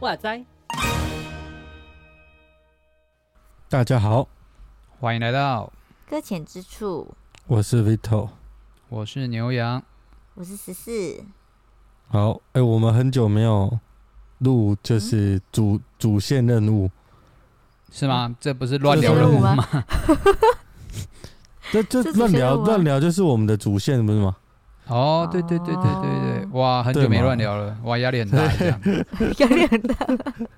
哇塞！大家好，欢迎来到搁浅之处。我是 Vito，我是牛羊，我是十四。好，哎、欸，我们很久没有录，就是主、嗯、主线任务，是吗？这不是乱聊任务吗？这这乱聊乱聊，就是我们的主线，不是吗？哦，对对对对对对，哇，很久没乱聊了，哇，压力很大，压力很大。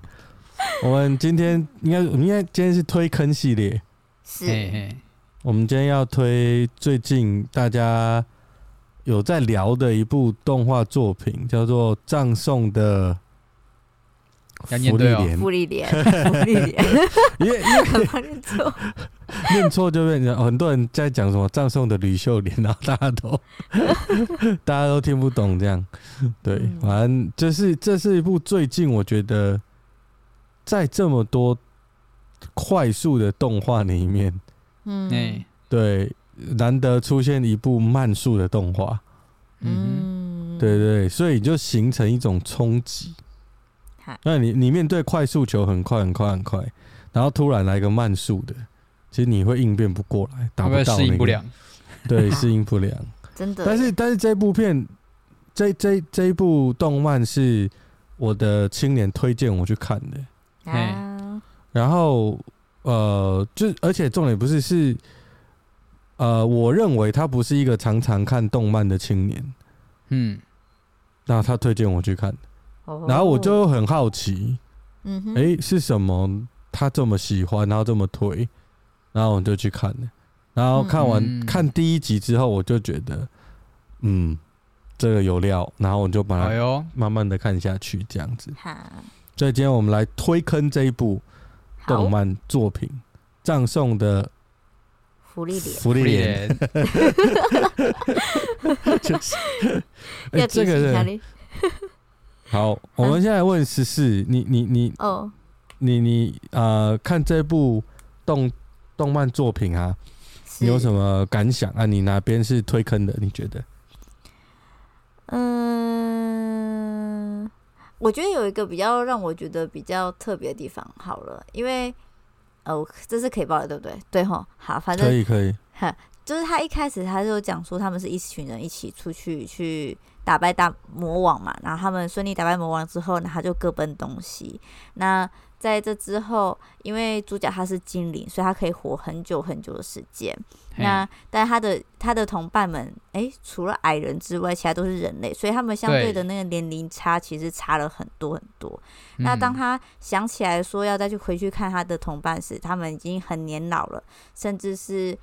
我们今天应该，应该今天是推坑系列，是。嘿嘿，我们今天要推最近大家有在聊的一部动画作品，叫做《葬送的芙莉莲》。芙莉莲，福利莲，因为因为。念错，念错就变成很多人在讲什么“葬送的吕秀莲”，然后大家都 大家都听不懂这样。对，反正这是这是一部最近我觉得。在这么多快速的动画里面，嗯，对，难得出现一部慢速的动画，嗯，对，对对，所以就形成一种冲击。那你你面对快速球很快很快很快，然后突然来个慢速的，其实你会应变不过来，达不到，适应不良，对，适应不良，真的。但是但是这部片，这这这一部动漫是我的青年推荐我去看的。啊，然后呃，就而且重点不是是，呃，我认为他不是一个常常看动漫的青年，嗯，那他推荐我去看，然后我就很好奇，嗯哼，哎，是什么？他这么喜欢，然后这么推，然后我就去看了，然后看完、嗯、看第一集之后，我就觉得，嗯，这个有料，然后我就把它慢慢的看下去，这样子。好。所以今天我们来推坑这一部动漫作品《葬送的福利莲》。福利莲，就是 哎，这个人好。我们现在问十四，你你你哦，你你呃，看这部动动漫作品啊，你有什么感想啊？你哪边是推坑的？你觉得？嗯。我觉得有一个比较让我觉得比较特别的地方，好了，因为呃，这是可以报的，对不对？对吼，好，反正可以可以，哈，就是他一开始他就讲说，他们是一群人一起出去去打败大魔王嘛，然后他们顺利打败魔王之后呢，他就各奔东西。那在这之后，因为主角他是精灵，所以他可以活很久很久的时间。那但他的他的同伴们，哎、欸，除了矮人之外，其他都是人类，所以他们相对的那个年龄差其实差了很多很多。那当他想起来说要再去回去看他的同伴时，他们已经很年老了，甚至是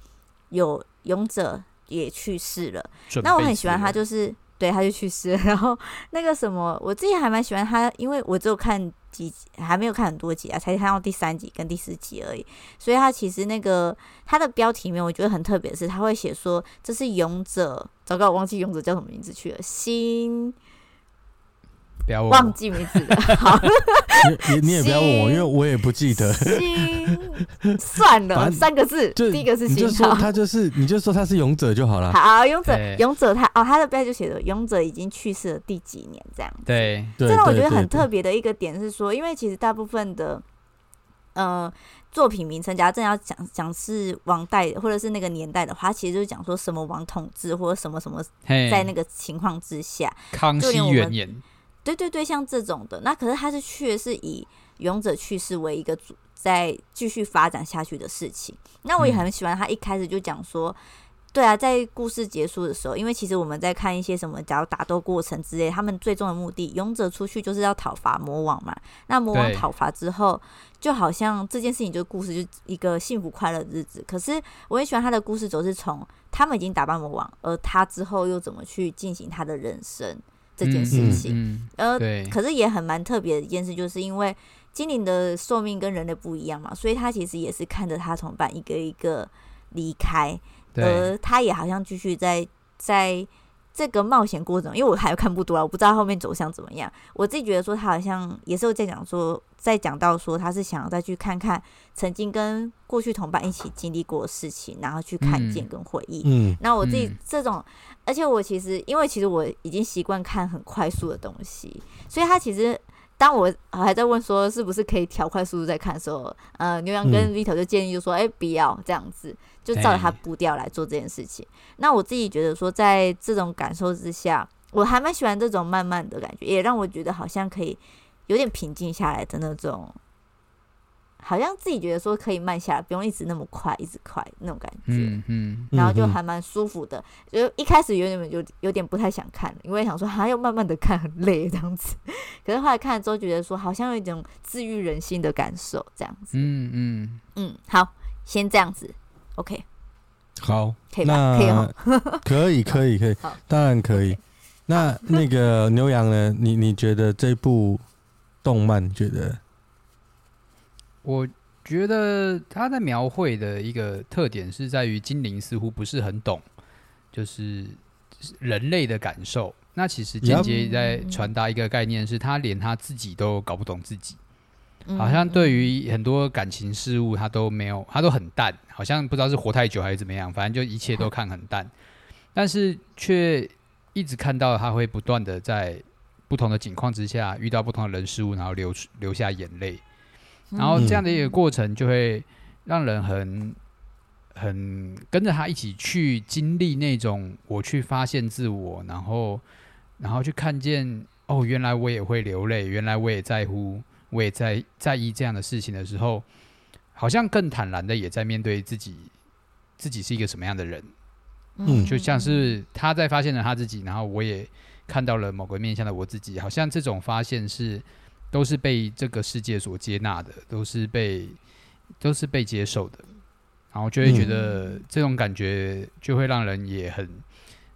有勇者也去世了。那我很喜欢他，就是对他就去世了。然后那个什么，我自己还蛮喜欢他，因为我只有看。几集还没有看很多集啊，才看到第三集跟第四集而已。所以他其实那个他的标题里面，我觉得很特别的是，他会写说这是勇者。糟糕，我忘记勇者叫什么名字去了。新。不要问，忘记名字了。好，你你你也不要问我，因为我也不记得。算了，三个字，第一个是新。你就说他就是，你就说他是勇者就好了。好，勇者，勇者他哦，他的标就写着勇者已经去世了第几年这样。对，这让我觉得很特别的一个点是说，因为其实大部分的，呃，作品名称，假如真要讲讲是王代或者是那个年代的话，其实就是讲说什么王统治或者什么什么，在那个情况之下，康熙元年。对对对，像这种的，那可是他是确实是以勇者去世为一个主，在继续发展下去的事情。那我也很喜欢他一开始就讲说，对啊，在故事结束的时候，因为其实我们在看一些什么，假如打斗过程之类，他们最终的目的，勇者出去就是要讨伐魔王嘛。那魔王讨伐之后，就好像这件事情，就故事就一个幸福快乐的日子。可是我很喜欢他的故事，总是从他们已经打败魔王，而他之后又怎么去进行他的人生。这件事情，嗯嗯、呃，可是也很蛮特别的一件事，就是因为精灵的寿命跟人类不一样嘛，所以他其实也是看着他同伴一个一个离开，而他也好像继续在在这个冒险过程，因为我还看不多啊，我不知道后面走向怎么样。我自己觉得说，他好像也是有在讲说，在讲到说，他是想要再去看看曾经跟过去同伴一起经历过的事情，然后去看见跟回忆。嗯，那我自己这种，而且我其实因为其实我已经习惯看很快速的东西，所以他其实。当我还在问说是不是可以调快速度再看的时候，呃，牛羊跟 Vito 就建议就说，哎、嗯，不要这样子，就照着他步调来做这件事情。欸、那我自己觉得说，在这种感受之下，我还蛮喜欢这种慢慢的感觉，也让我觉得好像可以有点平静下来的那种。好像自己觉得说可以慢下来，不用一直那么快，一直快那种感觉，嗯，嗯，然后就还蛮舒服的。就一开始有点有有点不太想看，因为想说还要慢慢的看很累这样子。可是后来看了之后，觉得说好像有一种治愈人心的感受，这样子。嗯嗯嗯，好，先这样子，OK。好，可以吗？可以哦，可以可以可以，当然可以。那 那个牛羊呢？你你觉得这部动漫觉得？我觉得他在描绘的一个特点是在于精灵似乎不是很懂，就是人类的感受。那其实间接在传达一个概念，是他连他自己都搞不懂自己，好像对于很多感情事物他都没有，他都很淡，好像不知道是活太久还是怎么样，反正就一切都看很淡，但是却一直看到他会不断的在不同的境况之下遇到不同的人事物，然后流流下眼泪。然后这样的一个过程，就会让人很很跟着他一起去经历那种我去发现自我，然后然后去看见哦，原来我也会流泪，原来我也在乎，我也在在意这样的事情的时候，好像更坦然的也在面对自己，自己是一个什么样的人。嗯，就像是他在发现了他自己，然后我也看到了某个面向的我自己，好像这种发现是。都是被这个世界所接纳的，都是被都是被接受的，然后就会觉得这种感觉就会让人也很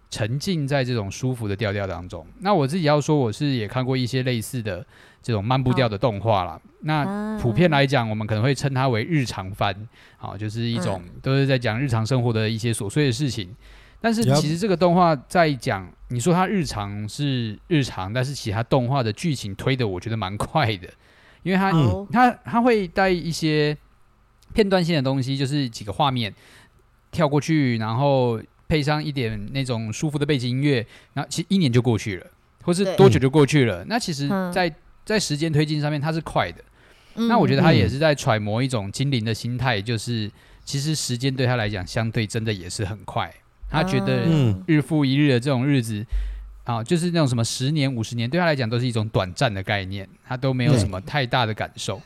沉浸在这种舒服的调调当中。那我自己要说，我是也看过一些类似的这种慢步调的动画啦。那普遍来讲，我们可能会称它为日常番，啊，就是一种都是在讲日常生活的一些琐碎的事情。但是其实这个动画在讲，你说它日常是日常，但是其他动画的剧情推的我觉得蛮快的，因为它它它会带一些片段性的东西，就是几个画面跳过去，然后配上一点那种舒服的背景音乐，然后其实一年就过去了，或是多久就过去了。那其实在，在在时间推进上面它是快的。那我觉得他也是在揣摩一种精灵的心态，就是其实时间对他来讲，相对真的也是很快。他觉得日复一日的这种日子，啊，就是那种什么十年、五十年，对他来讲都是一种短暂的概念，他都没有什么太大的感受。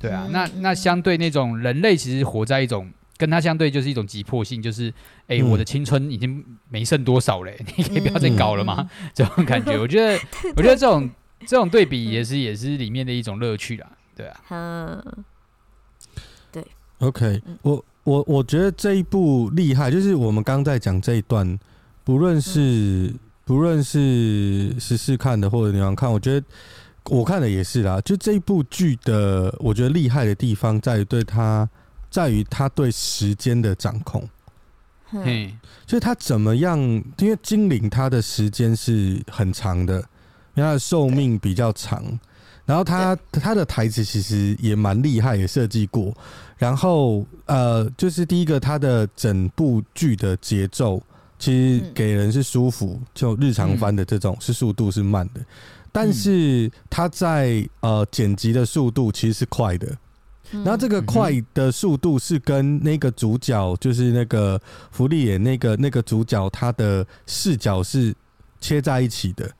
对啊，那那相对那种人类，其实活在一种跟他相对就是一种急迫性，就是哎，我的青春已经没剩多少了，你 可以不要再搞了吗？这种感觉，我觉得，我觉得这种这种对比也是也是里面的一种乐趣啦。对啊，嗯，对，OK，我。我我觉得这一部厉害，就是我们刚在讲这一段，不论是不论是十四看的或者你们看，我觉得我看的也是啦。就这一部剧的，我觉得厉害的地方在于对他，在于他对时间的掌控。嘿，就是他怎么样？因为精灵他的时间是很长的，因为他的寿命比较长。然后他他的台词其实也蛮厉害，也设计过。然后呃，就是第一个，他的整部剧的节奏其实给人是舒服，就日常番的这种是速度是慢的，但是他在呃剪辑的速度其实是快的。然后这个快的速度是跟那个主角，就是那个芙莉莲那个那个主角，他的视角是切在一起的。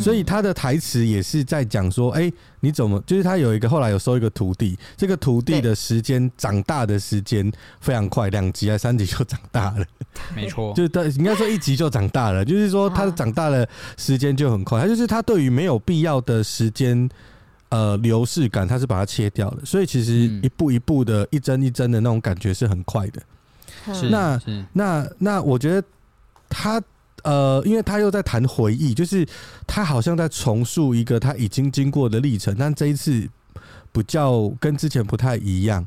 所以他的台词也是在讲说，哎，你怎么？就是他有一个后来有收一个徒弟，这个徒弟的时间长大的时间非常快，两集还三集就长大了。没错，就是他应该说一集就长大了，就是说他长大的时间就很快。他就是他对于没有必要的时间呃流逝感，它是把它切掉了。所以其实一步一步的一帧一帧的那种感觉是很快的。是那那那我觉得他。呃，因为他又在谈回忆，就是他好像在重塑一个他已经经过的历程，但这一次比较跟之前不太一样。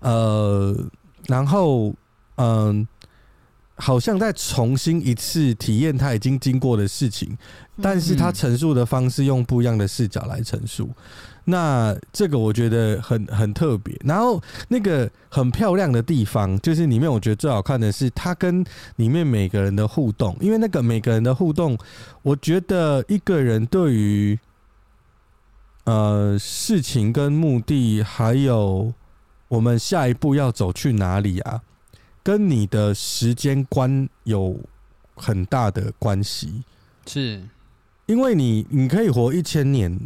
呃，然后嗯、呃，好像在重新一次体验他已经经过的事情，但是他陈述的方式用不一样的视角来陈述。那这个我觉得很很特别，然后那个很漂亮的地方，就是里面我觉得最好看的是他跟里面每个人的互动，因为那个每个人的互动，我觉得一个人对于呃事情跟目的，还有我们下一步要走去哪里啊，跟你的时间观有很大的关系，是。因为你你可以活一千年。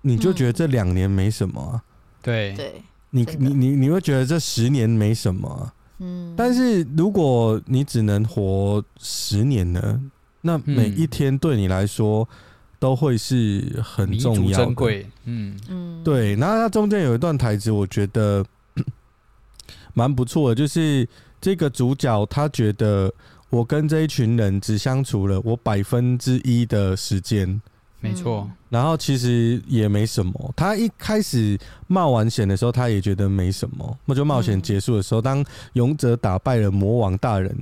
你就觉得这两年没什么、啊，对。对，你你你你会觉得这十年没什么、啊，嗯，但是如果你只能活十年呢，那每一天对你来说都会是很重要的、珍贵，嗯。嗯，对。然后它中间有一段台词，我觉得 蛮不错的，就是这个主角他觉得我跟这一群人只相处了我百分之一的时间。没错，然后其实也没什么。他一开始冒完险的时候，他也觉得没什么。那就冒险结束的时候，当勇者打败了魔王大人，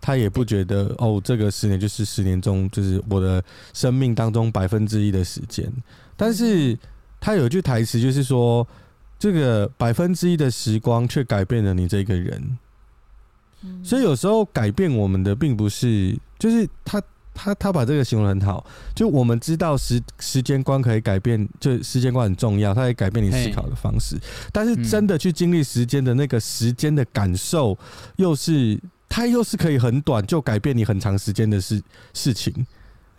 他也不觉得哦，这个十年就是十年中就是我的生命当中百分之一的时间。但是他有一句台词，就是说这个百分之一的时光却改变了你这个人。所以有时候改变我们的，并不是就是他。他他把这个形容很好，就我们知道时时间观可以改变，就时间观很重要，它可以改变你思考的方式。但是真的去经历时间的那个时间的感受，又是它又是可以很短就改变你很长时间的事事情。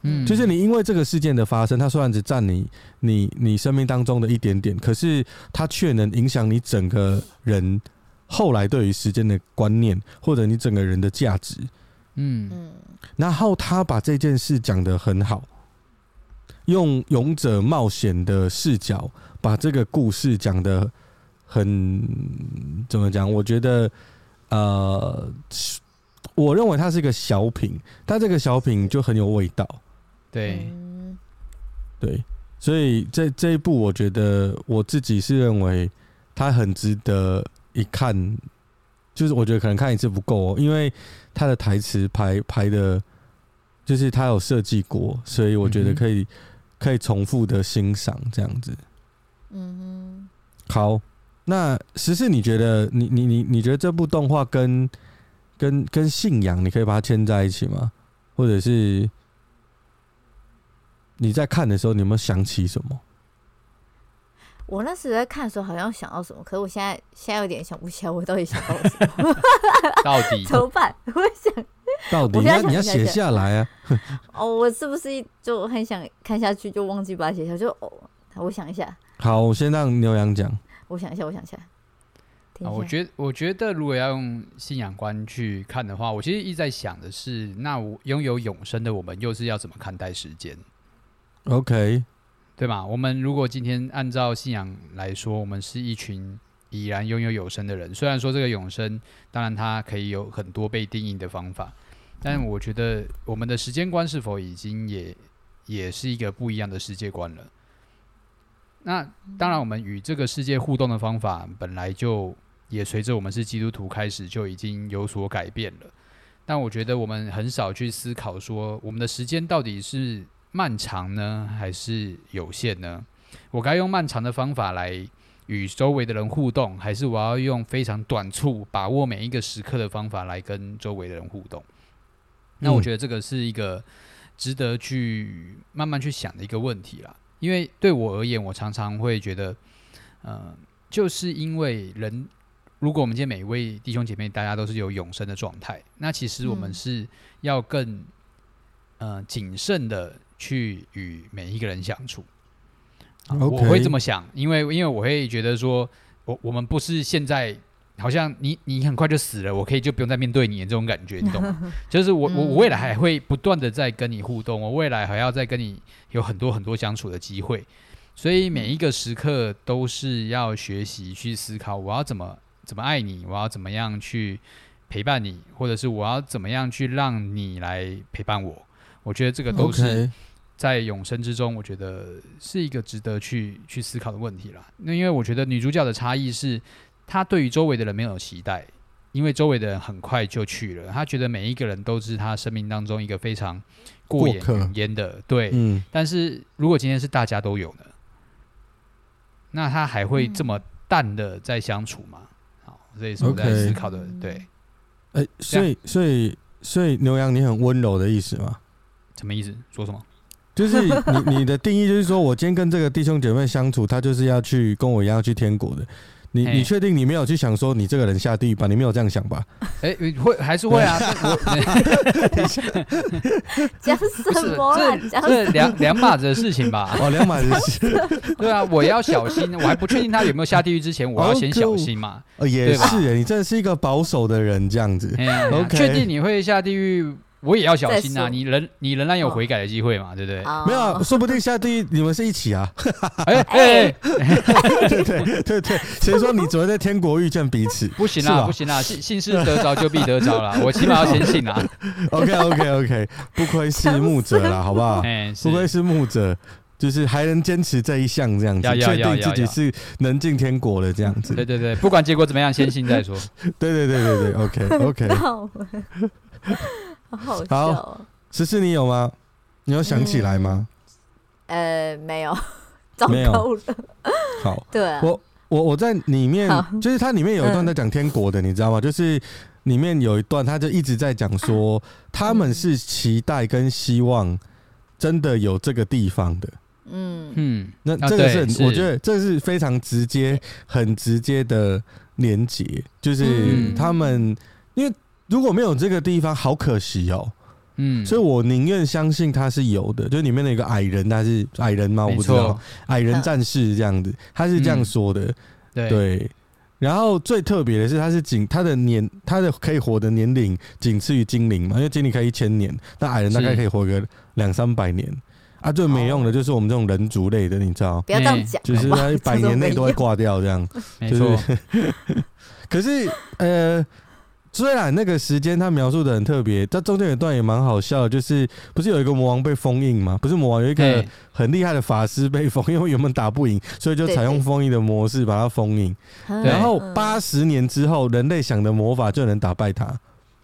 嗯，就是你因为这个事件的发生，它虽然只占你你你生命当中的一点点，可是它却能影响你整个人后来对于时间的观念，或者你整个人的价值。嗯嗯。然后他把这件事讲得很好，用勇者冒险的视角把这个故事讲得很怎么讲？我觉得，呃，我认为它是一个小品，但这个小品就很有味道。对，对，所以这这一部，我觉得我自己是认为它很值得一看。就是我觉得可能看一次不够哦，因为他的台词排排的，就是他有设计过，所以我觉得可以可以重复的欣赏这样子。嗯哼。好，那十四，你觉得你你你你觉得这部动画跟跟跟信仰，你可以把它牵在一起吗？或者是你在看的时候，你有没有想起什么？我那时在看的时候，好像想到什么，可是我现在现在有点想不起来，我到底想到什么？到底怎么办？我想 到底要你要写下来啊！哦，我是不是就很想看下去，就忘记把它写下？就哦，我想一下。好，我先让牛羊讲。我想一下，我想一下。啊，我觉得，我觉得如果要用信仰观去看的话，我其实一直在想的是，那我拥有永生的我们，又是要怎么看待时间？OK。对吧？我们如果今天按照信仰来说，我们是一群已然拥有永生的人。虽然说这个永生，当然它可以有很多被定义的方法，但我觉得我们的时间观是否已经也也是一个不一样的世界观了？那当然，我们与这个世界互动的方法本来就也随着我们是基督徒开始就已经有所改变了。但我觉得我们很少去思考说，我们的时间到底是。漫长呢，还是有限呢？我该用漫长的方法来与周围的人互动，还是我要用非常短促、把握每一个时刻的方法来跟周围的人互动？那我觉得这个是一个值得去慢慢去想的一个问题啦。因为对我而言，我常常会觉得，呃，就是因为人，如果我们今天每一位弟兄姐妹大家都是有永生的状态，那其实我们是要更呃谨慎的。去与每一个人相处.我会这么想，因为因为我会觉得说，我我们不是现在好像你你很快就死了，我可以就不用再面对你的这种感觉，你懂吗？就是我我我未来还会不断的在跟你互动，我未来还要再跟你有很多很多相处的机会，所以每一个时刻都是要学习去思考，我要怎么怎么爱你，我要怎么样去陪伴你，或者是我要怎么样去让你来陪伴我。我觉得这个都是在永生之中，我觉得是一个值得去去思考的问题啦。那因为我觉得女主角的差异是，她对于周围的人没有期待，因为周围的人很快就去了，她觉得每一个人都是她生命当中一个非常过眼云烟的，对，嗯。但是如果今天是大家都有呢，那她还会这么淡的在相处吗？好，这也是我在思考的，对。哎，所以所以所以牛羊，你很温柔的意思吗？什么意思？说什么？就是你你的定义就是说我今天跟这个弟兄姐妹相处，他就是要去跟我一样要去天国的。你你确定你没有去想说你这个人下地狱吧？你没有这样想吧？哎、欸，会还是会啊？讲什么啊？这这两两码子的事情吧？哦，两码子的事。对啊，我要小心。我还不确定他有没有下地狱之前，我要先小心嘛。哦，也是，你真的是一个保守的人，这样子。OK，确定你会下地狱？我也要小心啊！你仍你仍然有悔改的机会嘛，对不对？哦、没有、啊，说不定下地狱你们是一起啊！哎哎，对对对对，谁说你只会在天国遇见彼此？不行啊，不行啊！信信是得着就必得着啦。我起码要先信啊。OK OK OK，不愧是牧者啦，好不好？哎，不愧是牧者，就是还能坚持这一项这样子，确定自己是能进天国的这样子。对对对，不管结果怎么样，先信再说。对对对对对，OK OK。好十四你有吗？你有想起来吗？嗯、呃，没有，糟没有。好，对、啊，我我我在里面，就是它里面有一段在讲天国的，嗯、你知道吗？就是里面有一段，他就一直在讲说，他们是期待跟希望真的有这个地方的。嗯嗯，那这个是，啊、是我觉得这是非常直接、很直接的连接，就是他们、嗯、因为。如果没有这个地方，好可惜哦。嗯，所以我宁愿相信他是有的。就里面的一个矮人，他是矮人吗？我不知道，矮人战士这样子，他是这样说的。对，对。然后最特别的是，他是仅他的年，他的可以活的年龄仅次于精灵嘛？因为精灵可以一千年，那矮人大概可以活个两三百年。啊，最没用的就是我们这种人族类的，你知道？不要这样讲，就是他一百年内都会挂掉这样。没错。可是呃。虽然那个时间他描述的很特别，但中间有一段也蛮好笑的，就是不是有一个魔王被封印吗？不是魔王，有一个很厉害的法师被封，因为原本打不赢，所以就采用封印的模式把它封印。然后八十年之后，人类想的魔法就能打败他。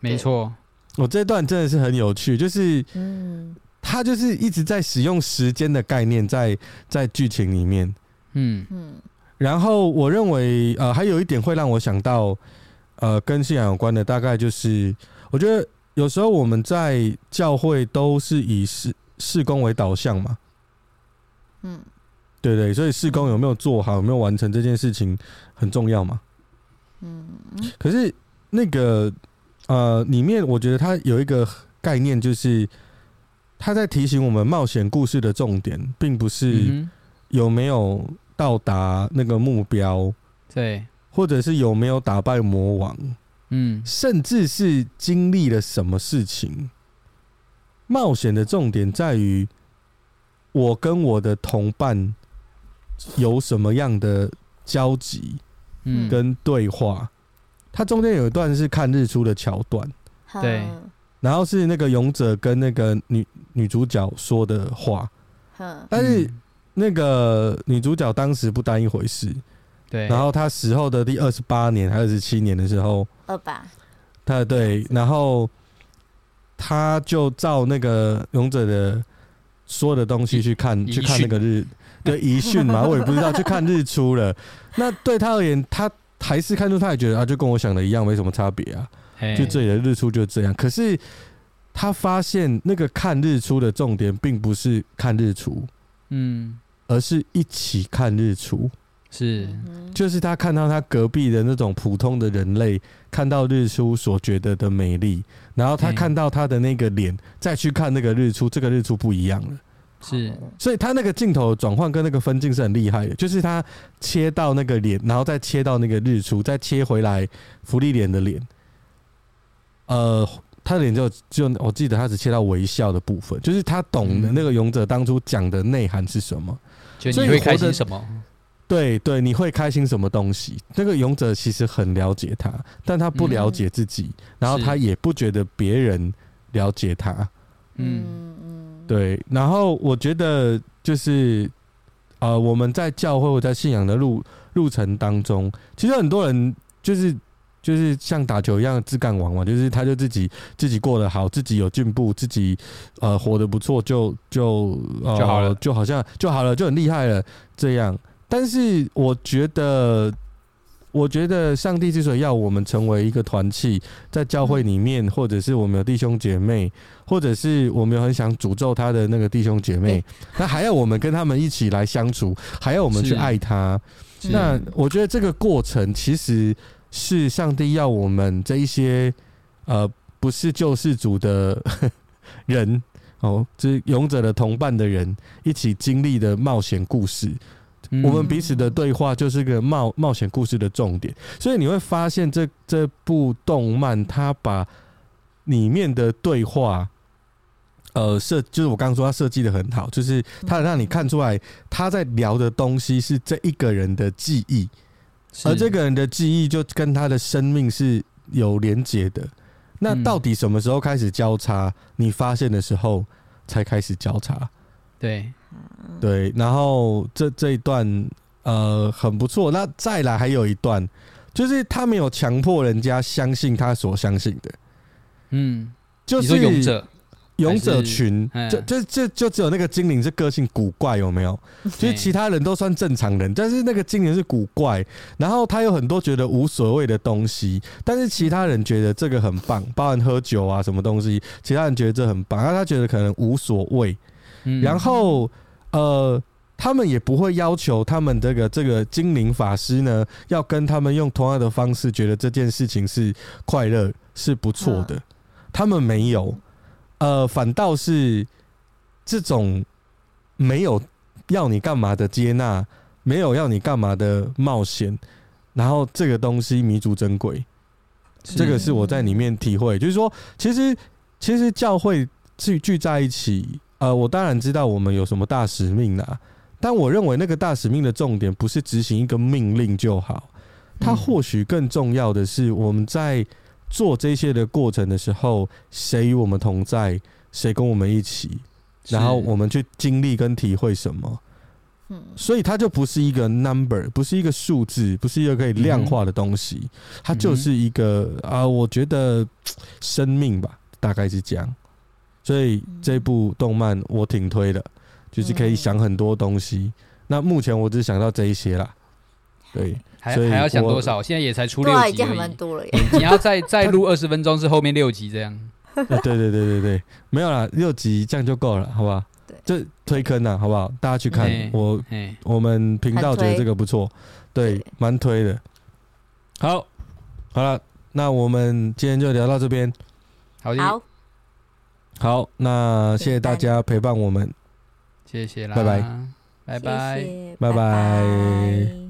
没错，我这段真的是很有趣，就是嗯，他就是一直在使用时间的概念在在剧情里面，嗯嗯。然后我认为呃，还有一点会让我想到。呃，跟信仰有关的，大概就是，我觉得有时候我们在教会都是以事事工为导向嘛，嗯，对对，所以事工有没有做好，有没有完成这件事情很重要嘛，嗯，可是那个呃，里面我觉得它有一个概念，就是他在提醒我们，冒险故事的重点，并不是有没有到达那个目标，对。或者是有没有打败魔王，嗯，甚至是经历了什么事情。冒险的重点在于我跟我的同伴有什么样的交集，嗯，跟对话。它中间有一段是看日出的桥段，对，然后是那个勇者跟那个女女主角说的话，但是那个女主角当时不当一回事。对，然后他死后的第二十八年还是二十七年的时候，二八，他对，然后他就照那个勇者的说的东西去看，去看那个日，的遗训嘛，我也不知道去看日出了。那对他而言，他还是看出，他也觉得啊，就跟我想的一样，没什么差别啊。就这里的日出就这样。可是他发现那个看日出的重点，并不是看日出，嗯，而是一起看日出。是，就是他看到他隔壁的那种普通的人类看到日出所觉得的美丽，然后他看到他的那个脸，再去看那个日出，这个日出不一样了。是，所以他那个镜头转换跟那个分镜是很厉害的，就是他切到那个脸，然后再切到那个日出，再切回来福利脸的脸。呃，他的脸就就我记得他只切到微笑的部分，就是他懂的那个勇者当初讲的内涵是什么，就你会开心什么。对对，你会开心什么东西？那个勇者其实很了解他，但他不了解自己，嗯、然后他也不觉得别人了解他。嗯嗯，对。然后我觉得就是，呃，我们在教会或在信仰的路路程当中，其实很多人就是就是像打球一样自干王嘛，就是他就自己自己过得好，自己有进步，自己呃活得不错，就就呃就好了就好像就好了，就很厉害了这样。但是我觉得，我觉得上帝之所以要我们成为一个团契，在教会里面，或者是我们有弟兄姐妹，或者是我们有很想诅咒他的那个弟兄姐妹，那还要我们跟他们一起来相处，还要我们去爱他。那我觉得这个过程其实是上帝要我们这一些呃不是救世主的 人哦，就是勇者的同伴的人一起经历的冒险故事。我们彼此的对话就是个冒冒险故事的重点，所以你会发现这这部动漫它把里面的对话。呃，设就是我刚刚说他设计的很好，就是他让你看出来他在聊的东西是这一个人的记忆，而这个人的记忆就跟他的生命是有连结的。那到底什么时候开始交叉？你发现的时候才开始交叉。对，对。然后这这一段呃很不错。那再来还有一段，就是他没有强迫人家相信他所相信的。嗯，就是勇者。勇者群就就就就只有那个精灵是个性古怪，有没有？就是其他人都算正常人，但是那个精灵是古怪，然后他有很多觉得无所谓的东西，但是其他人觉得这个很棒，包含喝酒啊什么东西，其他人觉得这很棒，然后他觉得可能无所谓。然后呃，他们也不会要求他们这个这个精灵法师呢，要跟他们用同样的方式，觉得这件事情是快乐是不错的，他们没有。呃，反倒是这种没有要你干嘛的接纳，没有要你干嘛的冒险，然后这个东西弥足珍贵，这个是我在里面体会，就是说，其实其实教会聚聚在一起，呃，我当然知道我们有什么大使命啦，但我认为那个大使命的重点不是执行一个命令就好，它或许更重要的是我们在。做这些的过程的时候，谁与我们同在？谁跟我们一起？然后我们去经历跟体会什么？嗯，所以它就不是一个 number，不是一个数字，不是一个可以量化的东西，它就是一个啊，我觉得生命吧，大概是这样。所以这部动漫我挺推的，就是可以想很多东西。那目前我只想到这一些啦，对。还还要想多少？现在也才出六集而已，已经蛮多了。你要再再录二十分钟，是后面六集这样。对对对对对，没有啦，六集这样就够了，好不好？对，这推坑了，好不好？大家去看我，我们频道觉得这个不错，对，蛮推的。好，好了，那我们今天就聊到这边。好的，好，那谢谢大家陪伴我们，谢谢啦，拜拜，拜拜，拜拜。